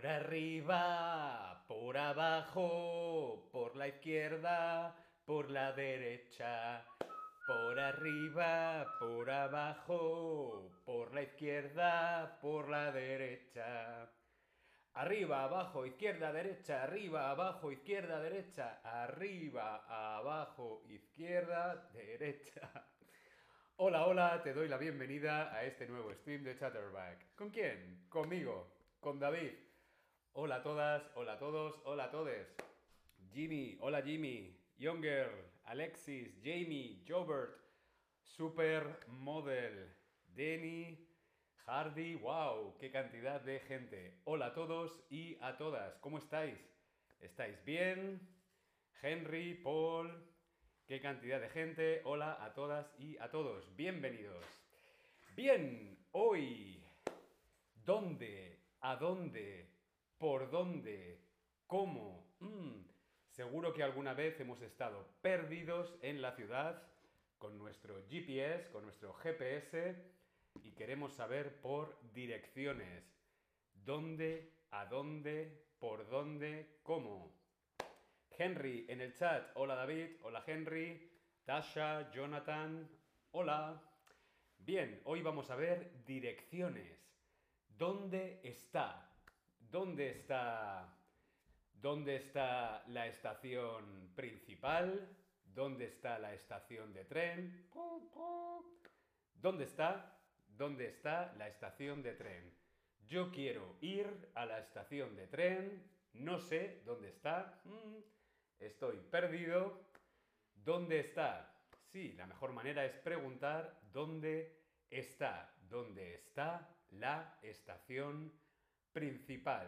Por arriba, por abajo, por la izquierda, por la derecha. Por arriba, por abajo, por la izquierda, por la derecha. Arriba, abajo, izquierda, derecha, arriba, abajo, izquierda, derecha, arriba, abajo, izquierda, derecha. Hola, hola, te doy la bienvenida a este nuevo stream de Chatterback. ¿Con quién? Conmigo, con David. Hola a todas, hola a todos, hola a todes. Jimmy, hola Jimmy, Younger, Alexis, Jamie, Jobert, Supermodel, Denny, Hardy, wow, qué cantidad de gente. Hola a todos y a todas, ¿cómo estáis? ¿Estáis bien? Henry, Paul, qué cantidad de gente. Hola a todas y a todos, bienvenidos. Bien, hoy, ¿dónde? ¿A dónde? ¿Por dónde? ¿Cómo? Mm, seguro que alguna vez hemos estado perdidos en la ciudad con nuestro GPS, con nuestro GPS y queremos saber por direcciones. ¿Dónde? ¿A dónde? ¿Por dónde? ¿Cómo? Henry en el chat. Hola David. Hola Henry. Tasha, Jonathan. Hola. Bien, hoy vamos a ver direcciones. ¿Dónde está? ¿Dónde está? ¿Dónde está la estación principal? ¿Dónde está la estación de tren? ¿Dónde está? ¿Dónde está la estación de tren? Yo quiero ir a la estación de tren, no sé dónde está, mm, estoy perdido. ¿Dónde está? Sí, la mejor manera es preguntar dónde está, dónde está la estación principal.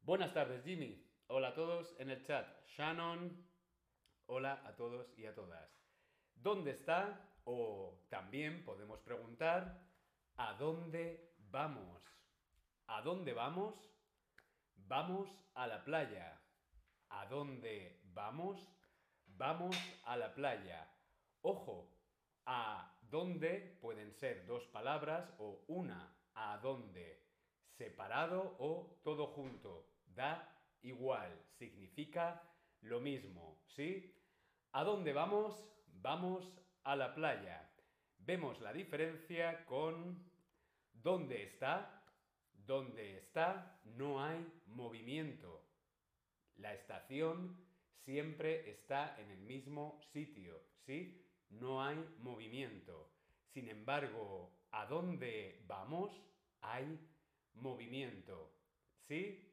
Buenas tardes, Jimmy. Hola a todos en el chat. Shannon. Hola a todos y a todas. ¿Dónde está? O también podemos preguntar, ¿a dónde vamos? ¿A dónde vamos? Vamos a la playa. ¿A dónde vamos? Vamos a la playa. Ojo, a dónde pueden ser dos palabras o una. ¿A dónde? Separado o todo junto. Da igual. Significa lo mismo. ¿Sí? ¿A dónde vamos? Vamos a la playa. Vemos la diferencia con ¿dónde está? ¿Dónde está? No hay movimiento. La estación siempre está en el mismo sitio, ¿sí? No hay movimiento. Sin embargo, ¿a dónde vamos? Hay movimiento, ¿sí?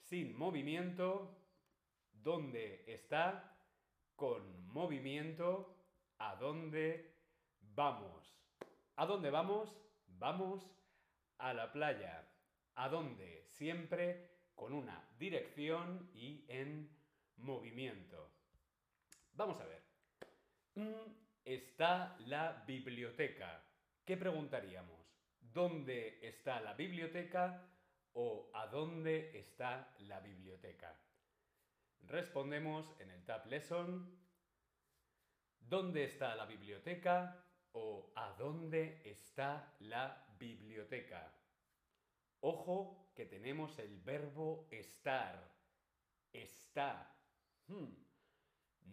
Sin movimiento, ¿dónde está? Con movimiento, ¿A dónde vamos? ¿A dónde vamos? Vamos a la playa. ¿A dónde? Siempre con una dirección y en movimiento. Vamos a ver. Mm, está la biblioteca. ¿Qué preguntaríamos? ¿Dónde está la biblioteca o a dónde está la biblioteca? Respondemos en el Tab Lesson ¿Dónde está la biblioteca? o ¿a dónde está la biblioteca? Ojo que tenemos el verbo estar. Está. Hmm.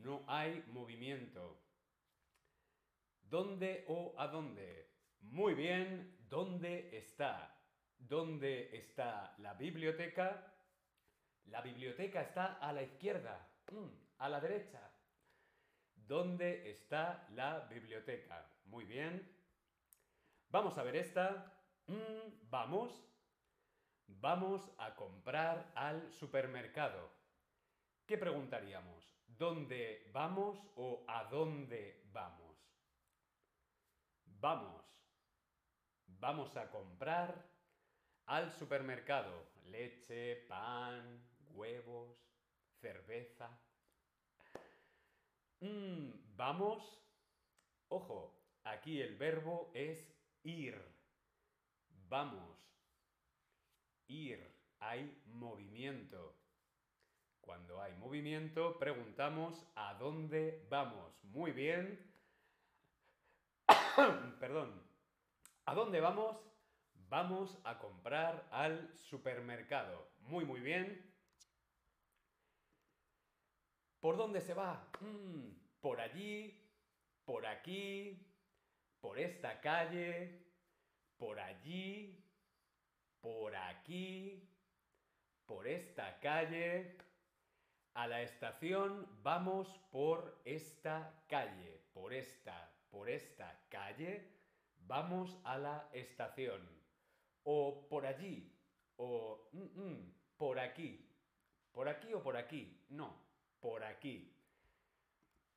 No hay movimiento. ¿Dónde o a dónde? Muy bien, ¿dónde está? ¿Dónde está la biblioteca? La biblioteca está a la izquierda, hmm, a la derecha. ¿Dónde está la biblioteca? Muy bien. Vamos a ver esta. Mm, vamos. Vamos a comprar al supermercado. ¿Qué preguntaríamos? ¿Dónde vamos o a dónde vamos? Vamos. Vamos a comprar al supermercado. Leche, pan, huevos, cerveza. Mm, vamos. Ojo, aquí el verbo es ir. Vamos. Ir. Hay movimiento. Cuando hay movimiento, preguntamos ¿a dónde vamos? Muy bien. Perdón. ¿A dónde vamos? Vamos a comprar al supermercado. Muy, muy bien. ¿Por dónde se va? Mm, por allí, por aquí, por esta calle, por allí, por aquí, por esta calle. A la estación vamos por esta calle, por esta, por esta calle, vamos a la estación. O por allí, o mm, mm, por aquí. ¿Por aquí o por aquí? No, por aquí.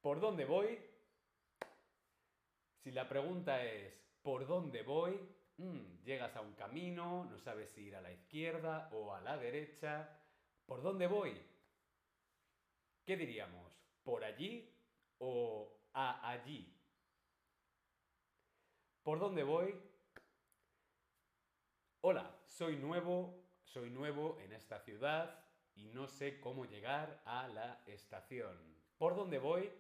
¿Por dónde voy? Si la pregunta es ¿por dónde voy? Mm, llegas a un camino, no sabes si ir a la izquierda o a la derecha. ¿Por dónde voy? ¿Qué diríamos? ¿Por allí o a allí? ¿Por dónde voy? Hola, soy nuevo, soy nuevo en esta ciudad y no sé cómo llegar a la estación. ¿Por dónde voy?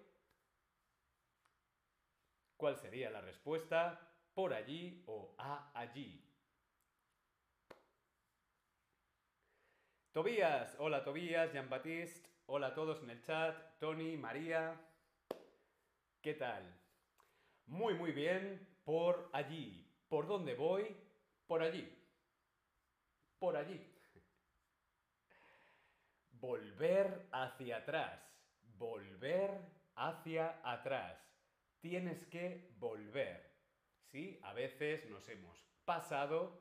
¿Cuál sería la respuesta? ¿Por allí o a allí? Tobías, hola Tobías, Jean-Baptiste, Hola a todos en el chat, Tony, María. ¿Qué tal? Muy, muy bien. Por allí. ¿Por dónde voy? Por allí. Por allí. Volver hacia atrás. Volver hacia atrás. Tienes que volver. ¿Sí? A veces nos hemos pasado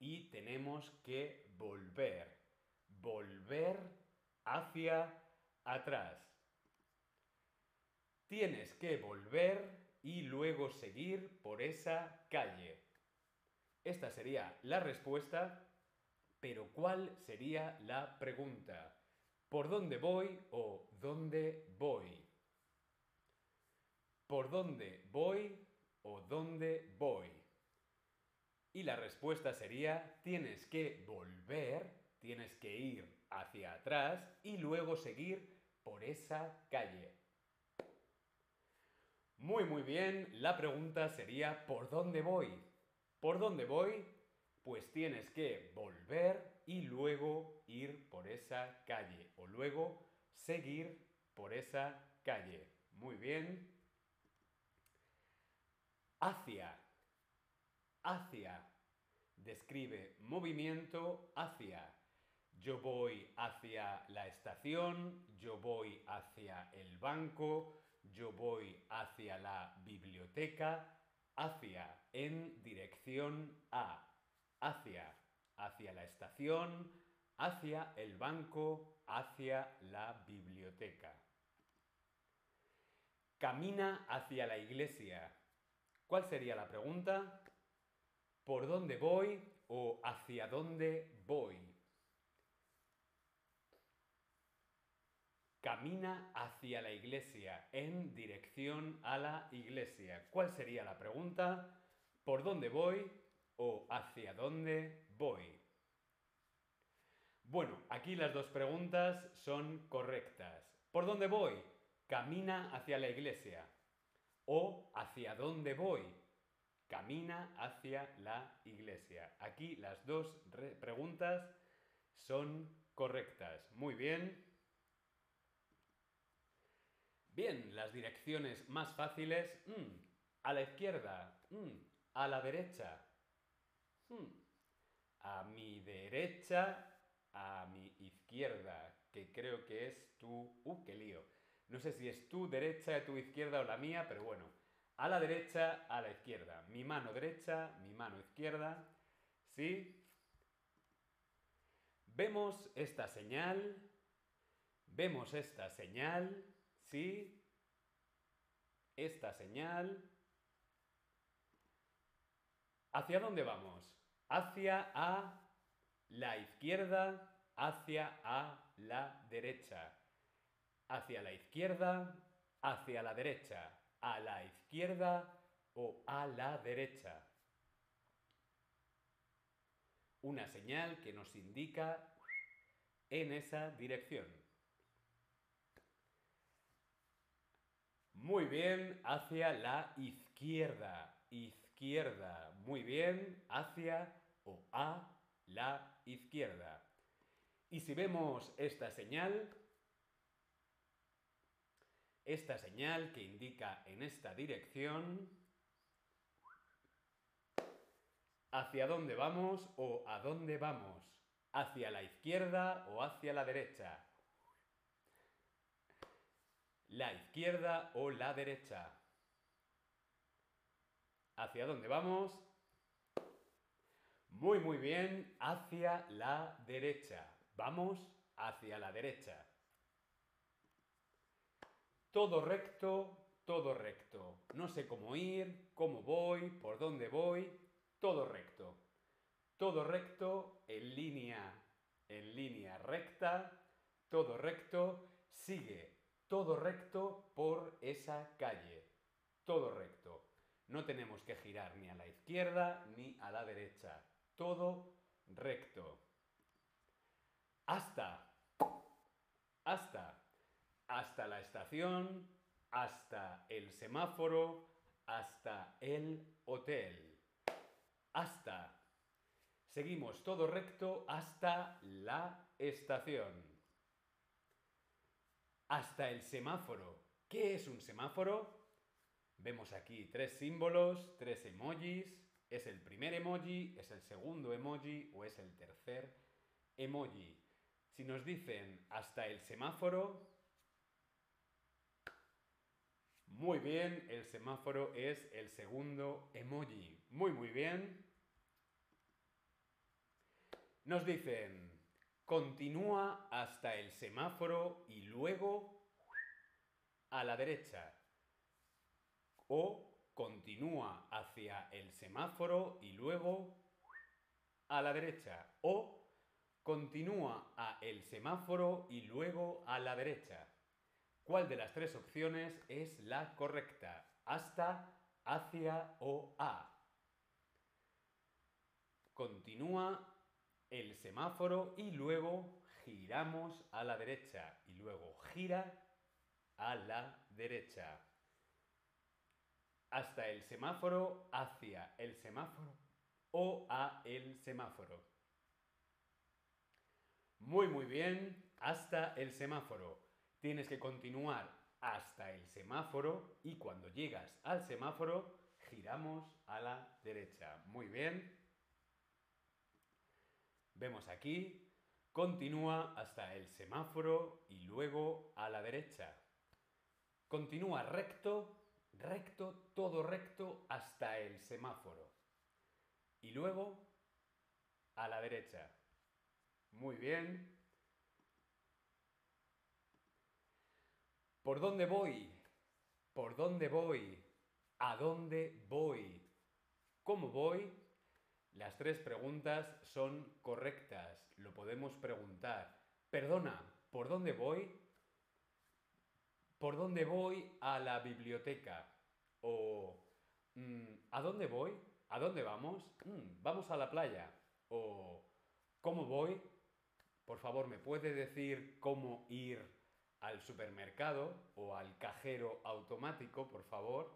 y tenemos que volver. Volver hacia atrás. Tienes que volver y luego seguir por esa calle. Esta sería la respuesta, pero ¿cuál sería la pregunta? ¿Por dónde voy o dónde voy? ¿Por dónde voy o dónde voy? Y la respuesta sería, tienes que volver, tienes que ir hacia atrás y luego seguir por esa calle. Muy, muy bien. La pregunta sería, ¿por dónde voy? ¿Por dónde voy? Pues tienes que volver y luego ir por esa calle. O luego seguir por esa calle. Muy bien. Hacia. Hacia. Describe movimiento hacia. Yo voy hacia la estación, yo voy hacia el banco, yo voy hacia la biblioteca, hacia, en dirección a, hacia, hacia la estación, hacia el banco, hacia la biblioteca. Camina hacia la iglesia. ¿Cuál sería la pregunta? ¿Por dónde voy o hacia dónde voy? Camina hacia la iglesia, en dirección a la iglesia. ¿Cuál sería la pregunta? ¿Por dónde voy o hacia dónde voy? Bueno, aquí las dos preguntas son correctas. ¿Por dónde voy? Camina hacia la iglesia. ¿O hacia dónde voy? Camina hacia la iglesia. Aquí las dos preguntas son correctas. Muy bien. Bien, las direcciones más fáciles. Mm, a la izquierda. Mm, a la derecha. Mm, a mi derecha. A mi izquierda. Que creo que es tu... ¡Uh, qué lío! No sé si es tu derecha, tu izquierda o la mía, pero bueno. A la derecha, a la izquierda. Mi mano derecha, mi mano izquierda. ¿Sí? Vemos esta señal. Vemos esta señal. ¿Sí? Esta señal. ¿Hacia dónde vamos? Hacia a la izquierda, hacia a la derecha. Hacia la izquierda, hacia la derecha. A la izquierda o a la derecha. Una señal que nos indica en esa dirección. Muy bien, hacia la izquierda. Izquierda. Muy bien, hacia o a la izquierda. Y si vemos esta señal, esta señal que indica en esta dirección, hacia dónde vamos o a dónde vamos, hacia la izquierda o hacia la derecha. La izquierda o la derecha. ¿Hacia dónde vamos? Muy, muy bien, hacia la derecha. Vamos hacia la derecha. Todo recto, todo recto. No sé cómo ir, cómo voy, por dónde voy. Todo recto. Todo recto en línea, en línea recta. Todo recto. Sigue todo recto por esa calle. Todo recto. No tenemos que girar ni a la izquierda ni a la derecha. Todo recto. Hasta. Hasta. Hasta la estación, hasta el semáforo, hasta el hotel. Hasta. Seguimos todo recto hasta la estación. Hasta el semáforo. ¿Qué es un semáforo? Vemos aquí tres símbolos, tres emojis. ¿Es el primer emoji, es el segundo emoji o es el tercer emoji? Si nos dicen hasta el semáforo, muy bien, el semáforo es el segundo emoji. Muy, muy bien. Nos dicen, continúa hasta el semáforo y luego a la derecha. O continúa hacia el semáforo y luego a la derecha. O continúa a el semáforo y luego a la derecha. ¿Cuál de las tres opciones es la correcta? Hasta, hacia o a. Continúa el semáforo y luego giramos a la derecha y luego gira a la derecha hasta el semáforo, hacia el semáforo o a el semáforo. Muy, muy bien, hasta el semáforo. Tienes que continuar hasta el semáforo y cuando llegas al semáforo giramos a la derecha. Muy bien. Vemos aquí, continúa hasta el semáforo y luego a la derecha. Continúa recto recto, todo recto hasta el semáforo. Y luego a la derecha. Muy bien. ¿Por dónde voy? ¿Por dónde voy? ¿A dónde voy? ¿Cómo voy? Las tres preguntas son correctas. Lo podemos preguntar. Perdona, ¿por dónde voy? ¿Por dónde voy a la biblioteca? O mm, ¿a dónde voy? ¿A dónde vamos? Mm, vamos a la playa. O ¿cómo voy? Por favor, ¿me puede decir cómo ir al supermercado o al cajero automático, por favor?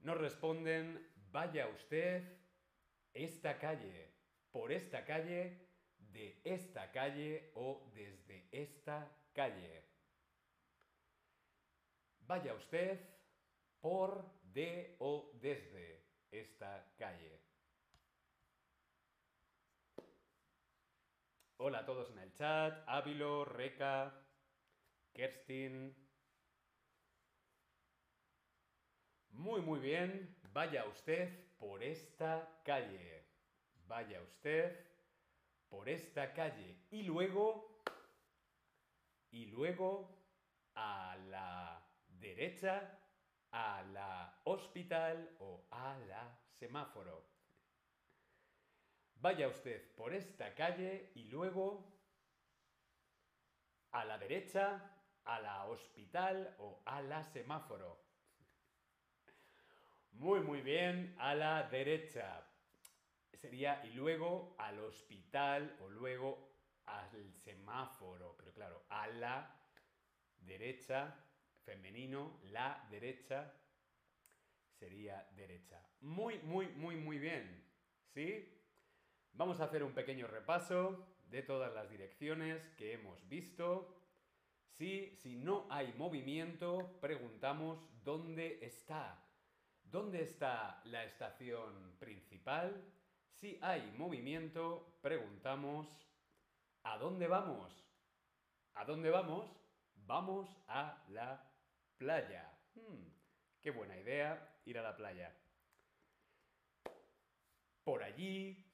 Nos responden, vaya usted esta calle, por esta calle, de esta calle o desde esta calle. Vaya usted por, de o desde esta calle. Hola a todos en el chat. Ávilo, Reca, Kerstin. Muy, muy bien. Vaya usted por esta calle. Vaya usted por esta calle. Y luego y luego a la derecha a la hospital o a la semáforo. Vaya usted por esta calle y luego a la derecha a la hospital o a la semáforo. Muy, muy bien, a la derecha. Sería y luego al hospital o luego al semáforo, pero claro, a la derecha, femenino, la derecha, sería derecha. Muy, muy, muy, muy bien. ¿Sí? Vamos a hacer un pequeño repaso de todas las direcciones que hemos visto. Si, si no hay movimiento, preguntamos dónde está. ¿Dónde está la estación principal? Si hay movimiento, preguntamos ¿a dónde vamos? ¿A dónde vamos? Vamos a la playa. Hmm, qué buena idea ir a la playa. Por allí,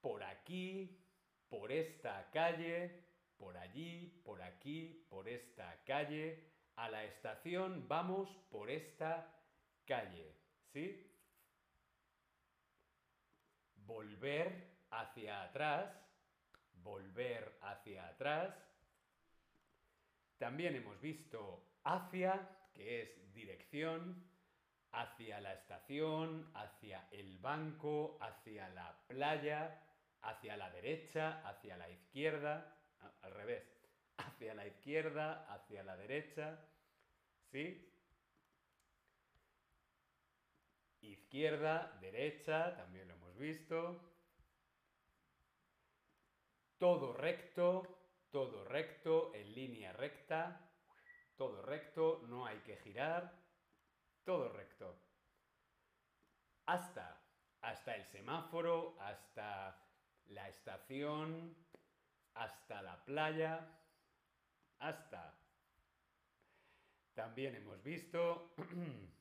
por aquí, por esta calle, por allí, por aquí, por esta calle. A la estación vamos por esta calle. ¿Sí? Volver hacia atrás, volver hacia atrás. También hemos visto hacia, que es dirección, hacia la estación, hacia el banco, hacia la playa, hacia la derecha, hacia la izquierda, al revés, hacia la izquierda, hacia la derecha, ¿sí? Izquierda, derecha, también lo hemos visto. Todo recto, todo recto, en línea recta, todo recto, no hay que girar, todo recto. Hasta, hasta el semáforo, hasta la estación, hasta la playa, hasta. También hemos visto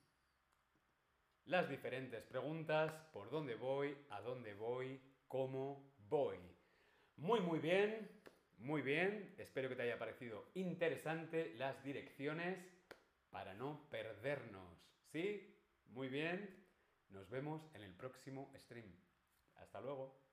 las diferentes preguntas, por dónde voy, a dónde voy, cómo voy. Muy, muy bien, muy bien. Espero que te haya parecido interesante las direcciones para no perdernos. ¿Sí? Muy bien. Nos vemos en el próximo stream. Hasta luego.